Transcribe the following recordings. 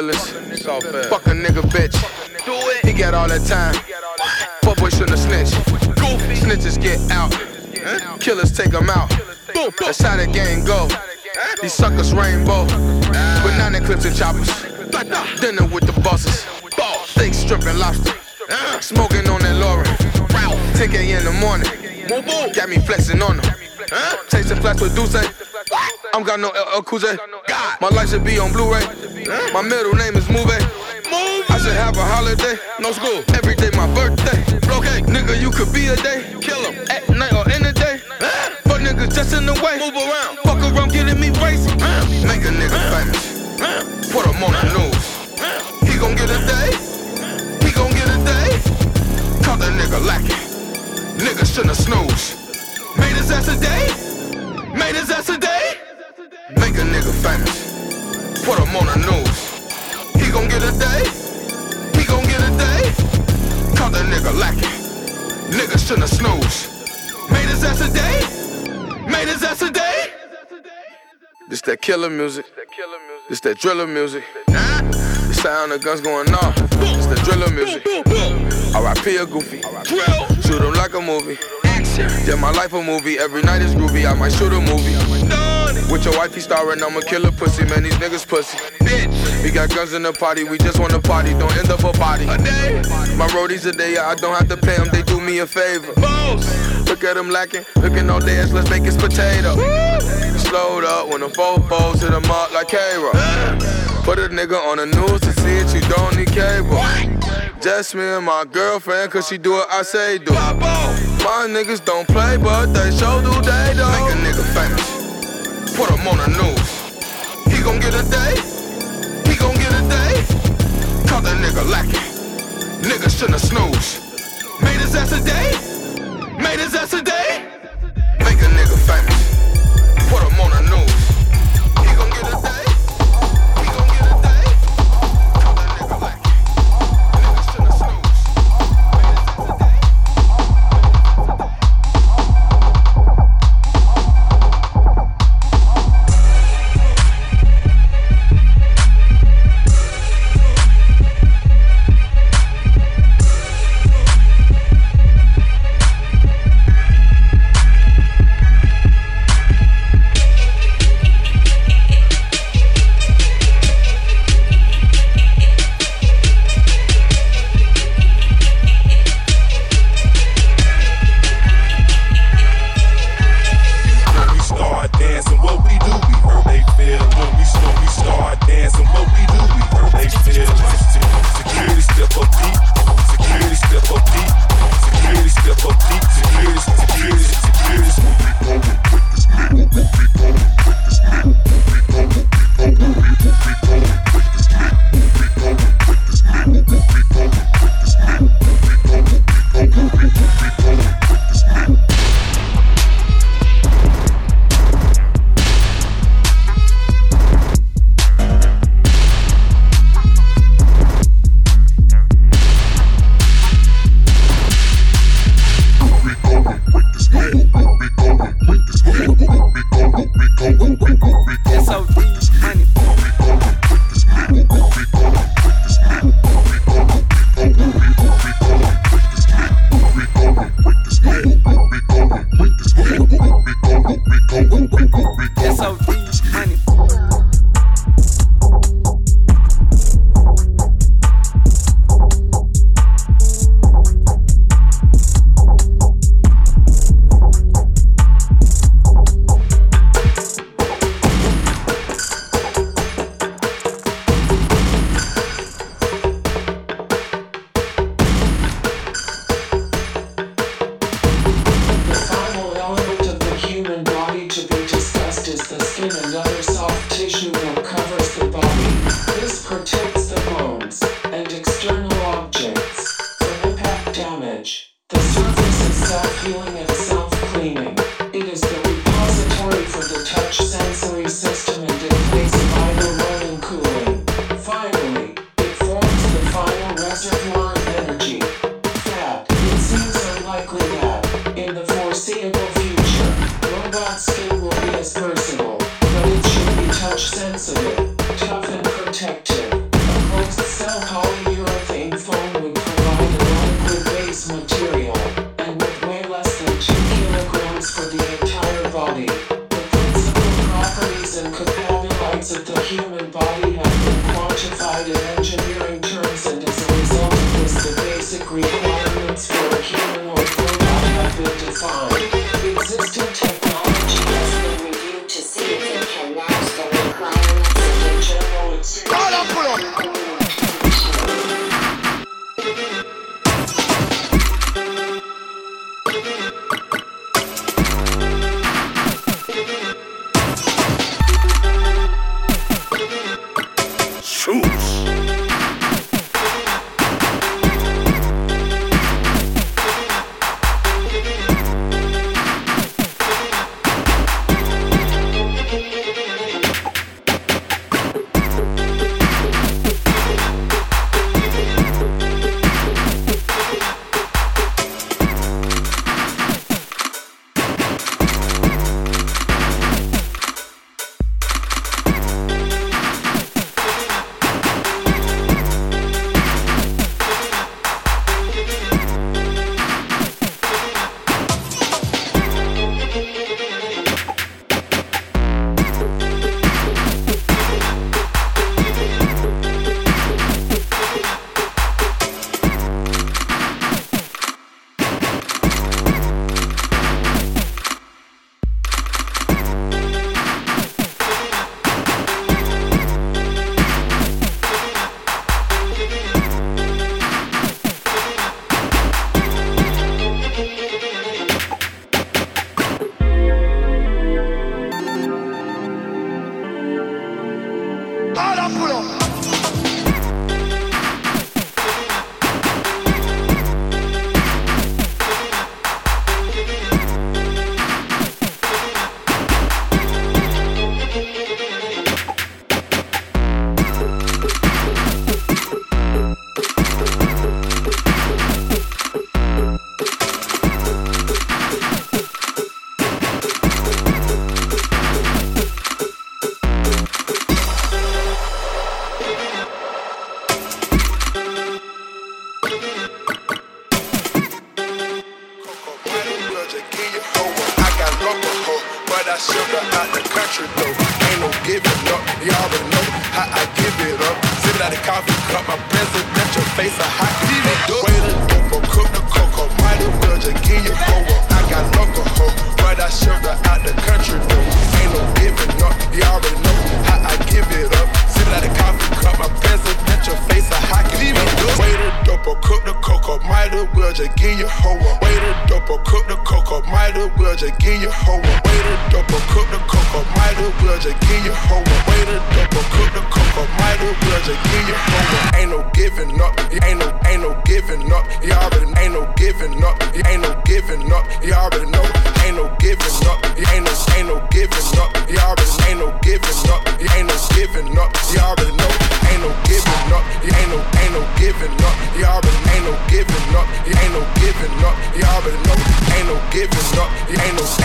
Feelings. Fuck a nigga bitch. Do it. He got all that time. Fuck boy shouldn't have snitched. Snitches get out. Killers take them out. That's how the game go. These suckers rainbow. Banana clips and choppers. Dinner with the bosses. Steak stripping lobster. Smoking on that Laura. 10 k in the morning. Got me flexing on them. Tasting flats with Duce. I'm got no Cool J. My life should be on Blu-ray. My middle name is Move. I should have a holiday. No school. Every day my birthday. Okay, nigga, you could be a day. Kill 'em at night or in the day. Fuck niggas just in the way. Move around. Fuck around getting me racing. Make a nigga famous. Put him on the news. He gon' get a day. He gon' get a day. Caught that nigga lacking. Nigga shouldn't snooze. Made his ass a day. Made his ass a day. Make a nigga famous. Put him on the news. He gon' get a day. He gon' get a day. Caught that nigga lacking. Nigga shouldn't snooze. Made his ass a day. Made his ass a day. This that killer music. This that driller music. The sound of guns going off. This that driller music. R.I.P. a goofy. Shoot him like a movie. Yeah, my life a movie. Every night is groovy. I might shoot a movie money. With your wife, he starring, I'ma kill a pussy, man. These niggas pussy. Bitch, we got guns in the party, we just wanna party, don't end up a body. A day. My roadies a day, I don't have to pay them, they do me a favor. Balls. Look at them lacking, looking all day let's make it's potato. Slowed up when the fofos hit them up like K-Rock. Put a nigga on the news to see it, you don't need cable. Just me and my girlfriend, cause she do what I say do. My niggas don't play, but they show do they do. Make a nigga famous. Put him on the news. He gon' get a day. He gon' get a day. Caught the nigga lacking. Nigga shouldn't snooze. Made his ass a day. Made his ass a day. 君に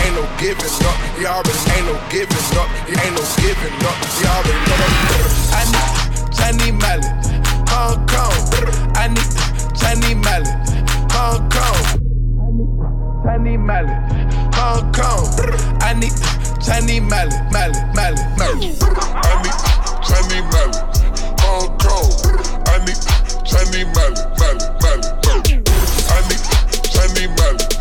ain't no, giving up. You already ain't no giving up, you ain't no giving up. You already know. I need Johnny Mallet, Hong Kong. I need Johnny Mallet, Hong Kong. Johnny Mallet, Hong Kong. I need Johnny Mallet, Mallet, Mallet, Mallet. I need Johnny Mallet, Hong Kong. I need Johnny Mallet, Mallet, Mallet, Mallet. I need Johnny Mallet,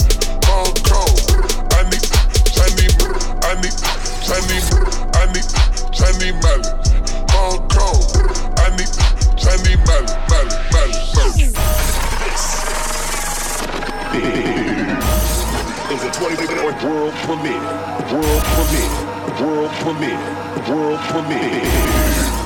world premiere. World premiere. World premiere. World premiere.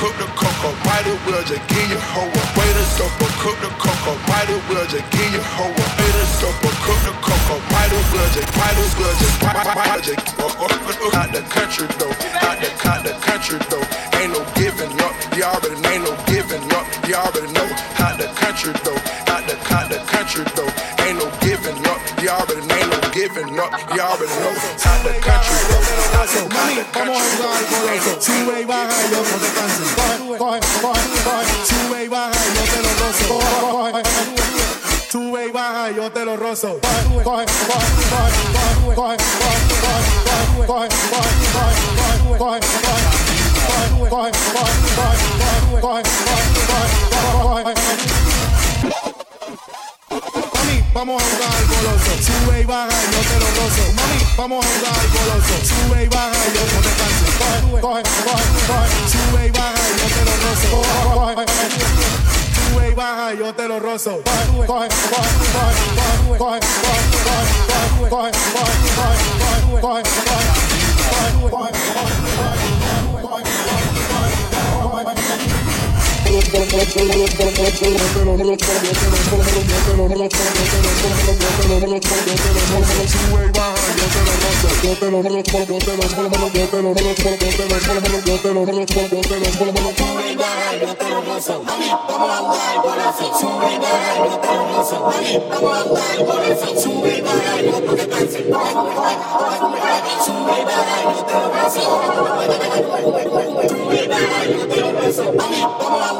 Cook the cocoa, might as well just give you hoe up. Way to dope, cook the cocoa, might as well just give you hoe up. Way to dope, cook the cocoa, might as well just, might as well just, might, might, might just, oh, oh, oh, oh. out the country though, out the, out the country though. Ain't no giving up, you already ain't no giving up, you already know how the country though, out the, out the country though. No giving up, you already ain't no giving up, you already know how the country though, out the, out the country though. Sube y baja y yo no te canses. Coge, coge, coge, coge. Sube y baja y yo te lo rozo. Coge, coge. Sube y baja y yo te lo rozo. Coge, coge, coge, coge, coge, coge, coge, coge, coge, coge, coge, coge, coge, coge, coge, coge, coge, Mami, vamos a jugar goloso. Sube y baja y te lo rozo. Mami, vamos a jugar goloso. Sube y baja y yo no te canses. Coge, coge, coge, coge. Sube y baja y yo te lo rozo. Coge, coge. Sube y baja y yo te lo rozo. Coge, coge, coge, coge, coge, coge, coge, coge, coge, coge, coge, coge, coge, coge. Vamos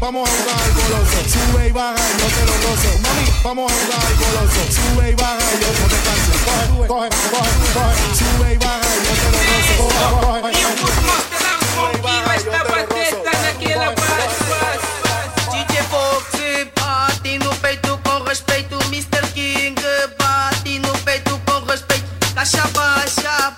vamos a jugar al coloso. Sube y baja y yo te lo gozo. Mami, vamos a jugar al coloso. Sube y baja y yo no te canso. Coge, coge, coge, coge. Sube y baja y yo te lo gozo. Coge, coge, coge, coge. Y un monstruo blanco, y esta partida está aquí en paz. DJ Fox, party no peito con respeito. Mr. King, party no peito con respeito. Cacha, baixa, baixa.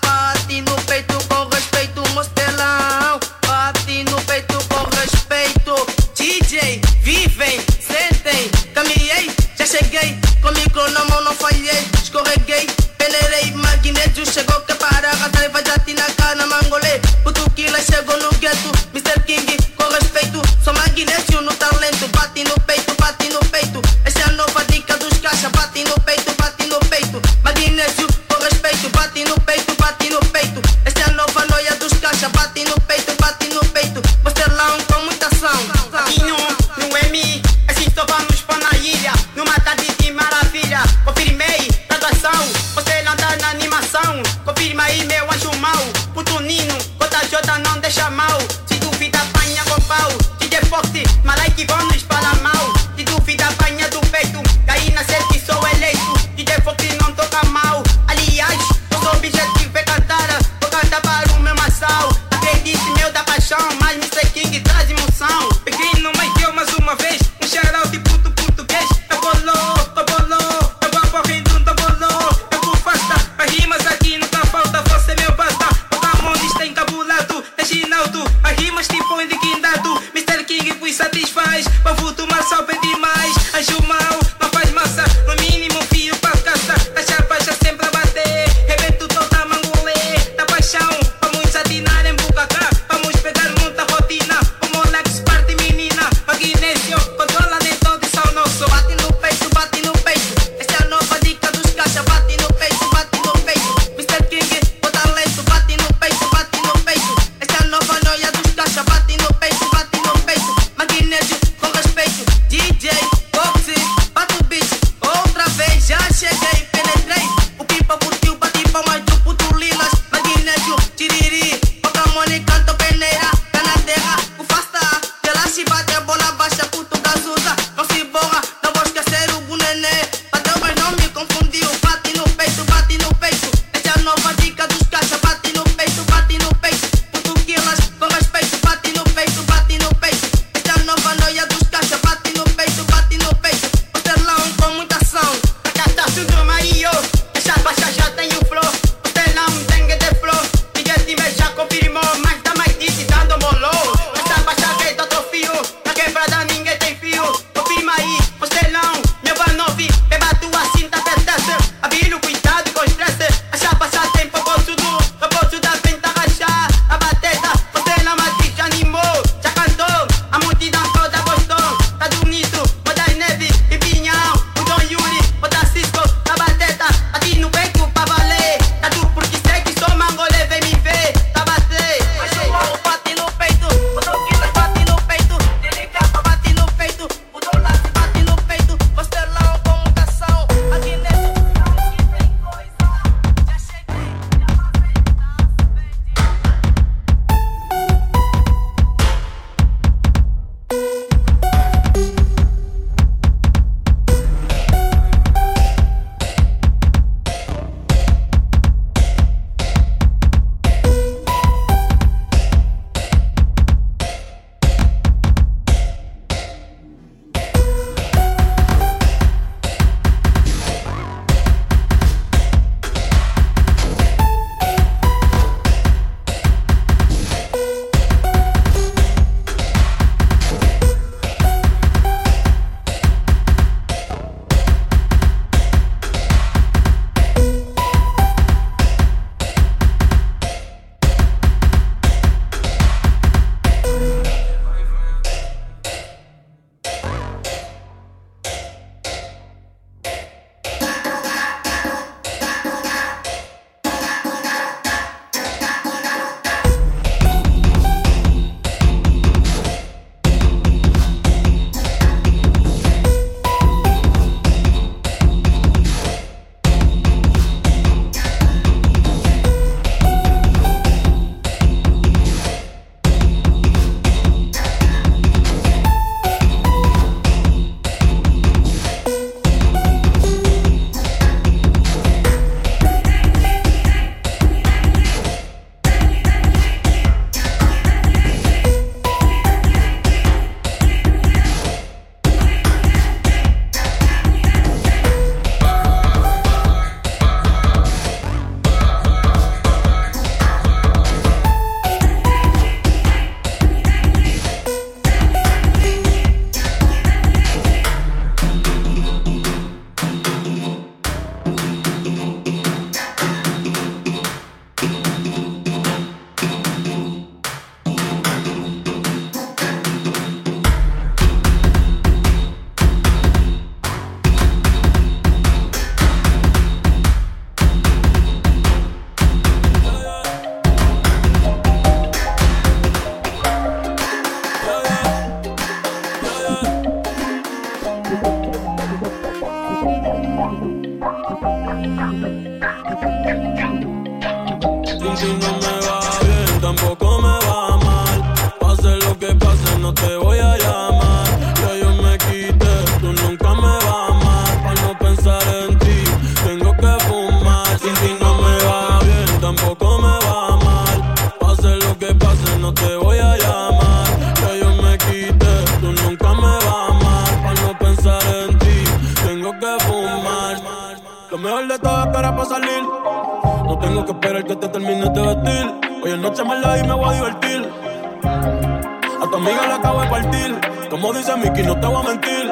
Sin ti no me va bien, tampoco me va mal. Pase lo que pase, no te voy a llamar. Que yo me quite, tú nunca me vas a amar. Para no pensar en ti, tengo que fumar. Lo mejor de todo espera para salir. No tengo que esperar que te termines de este vestir. Hoy es noche mala y me voy a divertir. A tu amiga la acabo de partir. Como dice Mickey, no te voy a mentir.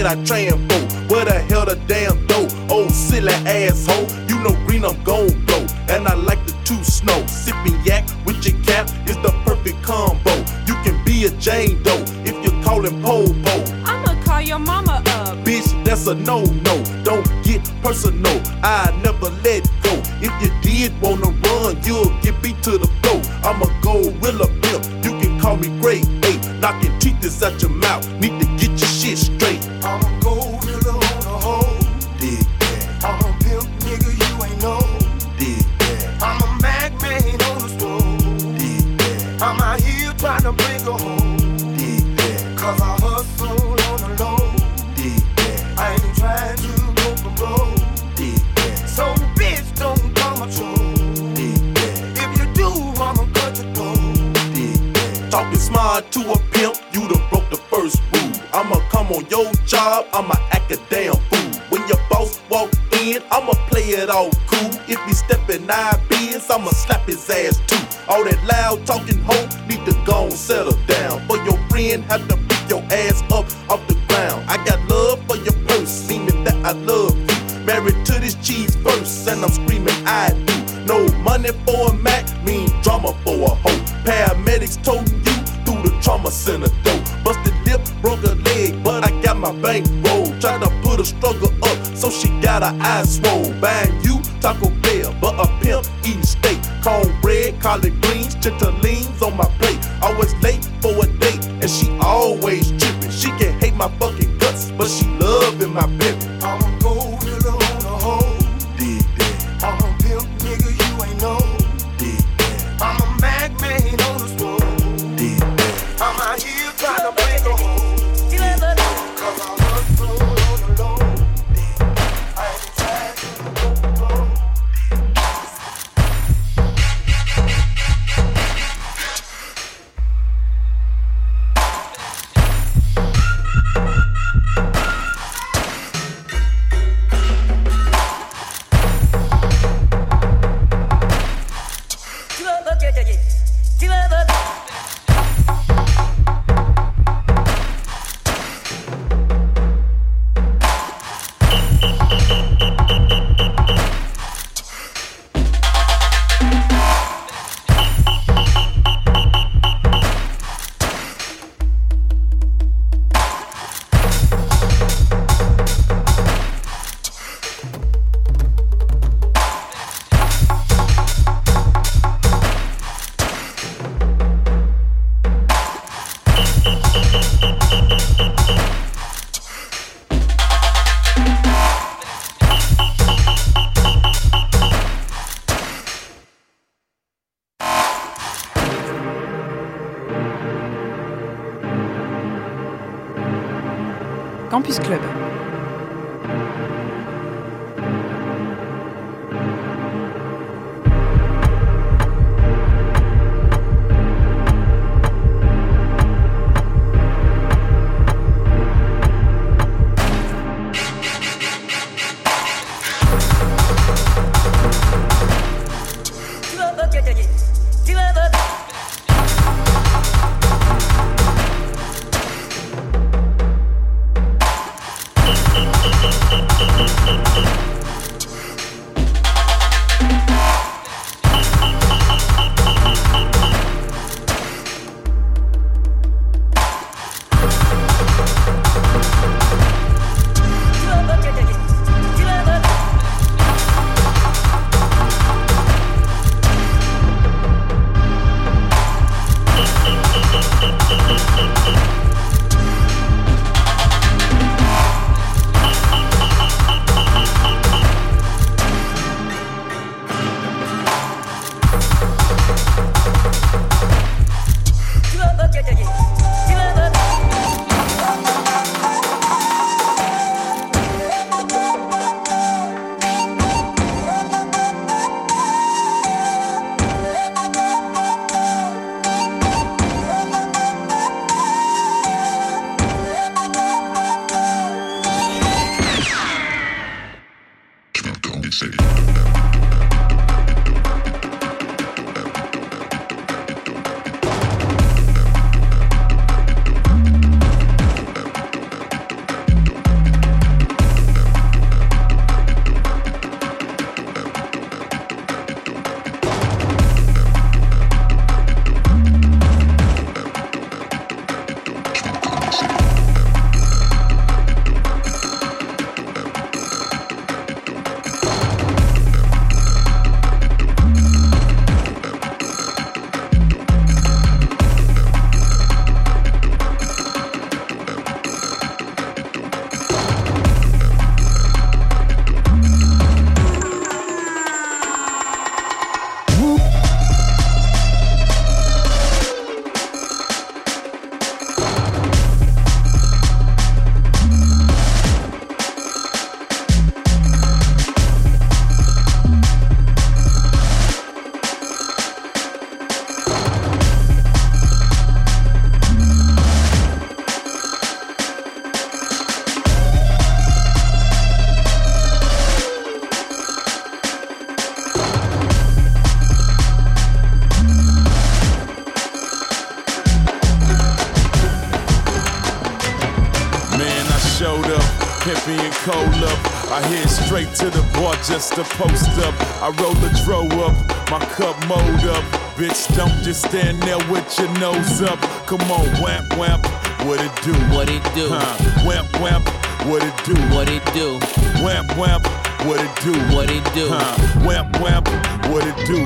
did I train for? What the hell the damn dope? Oh, silly asshole, you know green I'm gon' go. And I like the two snow, sipping yak with your cap is the perfect combo. You can be a Jane Doe if you're calling Popo. I'ma call your mama up. Bitch, that's a no the struggle up, so she got her eyes swole. Buying you Taco Bell, but a pimp eating steak. Cornbread, collard greens, chitterlings on my plate. Always late for a date, and she always tripping. She can hate my fucking to post up. I roll the dro up, my cup mold up. Bitch, don't just stand there with your nose up. Come on, wham wham, what it do? What it do? Huh? Wham wham, what it do? What it do? Wham wham, what it do? What it do? Huh? Wham wham, what it do?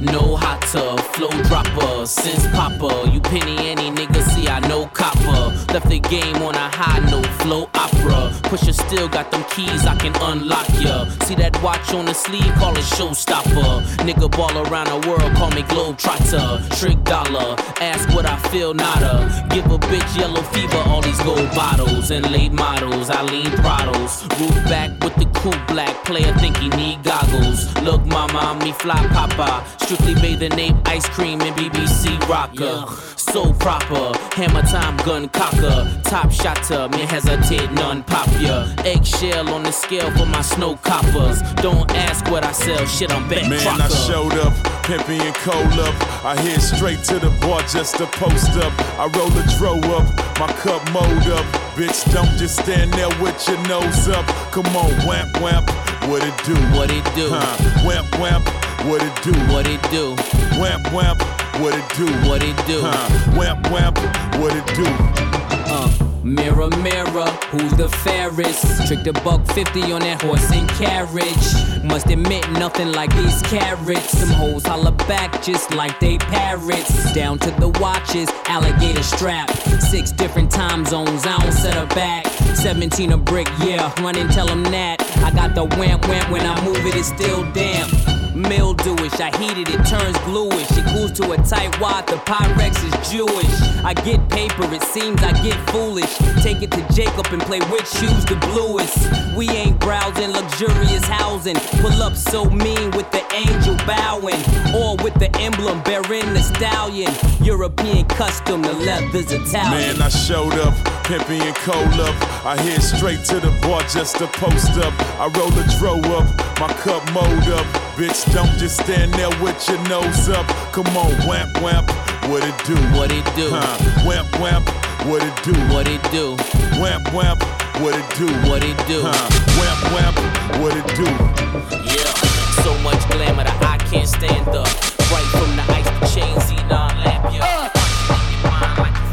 No hotter, flow dropper, since popper. You penny any nigga, see I know copper. Left the game on a high note, flow opera. Pusher still got them keys, I can unlock ya. See that watch on the sleeve, call it showstopper. Nigga ball around the world, call me globetrotter. Trick dollar, ask what I feel, nada. Give a bitch yellow fever, all these gold bottles and late models. I lean throttles, roof back with the cool black player, think he need goggles. Look, mama, me fly papa. Strictly bathing ape, ice cream, and BBC rocker. So proper, hammer time, gun cocker. Top shotter, me hesitate, none pop ya. Eggshell on the scale for my snow coppers. Don't ask what I sell, shit, I'm back Man, I showed up, pimpy and cold up. I head straight to the bar just to post up. I roll the dro up, my cup mold up. Bitch, don't just stand there with your nose up. Come on, wham wham, what it do? What it do? Huh? Wham wham, what it do? What it do? Wham wham, what it do? What it do? Huh? Wham wham, what it do? Uh, mirror, mirror, who's the fairest? Trick the buck 50 on that horse and carriage. Must admit, nothing like these carrots. Some hoes holler back just like they parrots. Down to the watches, alligator strap. Six different time zones, I don't set her back. 17 a brick, yeah, run and tell them that. I got the wham wham when I move it, it's still damp. Mildewish, I heat it, it turns bluish. It cools to a tight wad, the Pyrex is Jewish. I get paper, it seems I get foolish. Take it to Jacob and play which shoes the bluest. We ain't browsing luxurious housing. Pull up so mean with the angel bowing. Or with the emblem bearing the stallion. European custom, the leather's Italian. Man, I showed up, pimpy and cold up. I head straight to the bar just to post up. I roll the dro up, my cup mold up. Bitch, don't just stand there with your nose up. Come on, wham wham, what it do? What it do? Huh? Wham wham, what it do? What it do? Wham wham, what it do? What it do? Huh? Wham wham, what it do? Yeah, so much glamour that I can't stand up. Right from the ice to chain, xenon lamp, yeah. Uh. Campus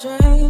strange.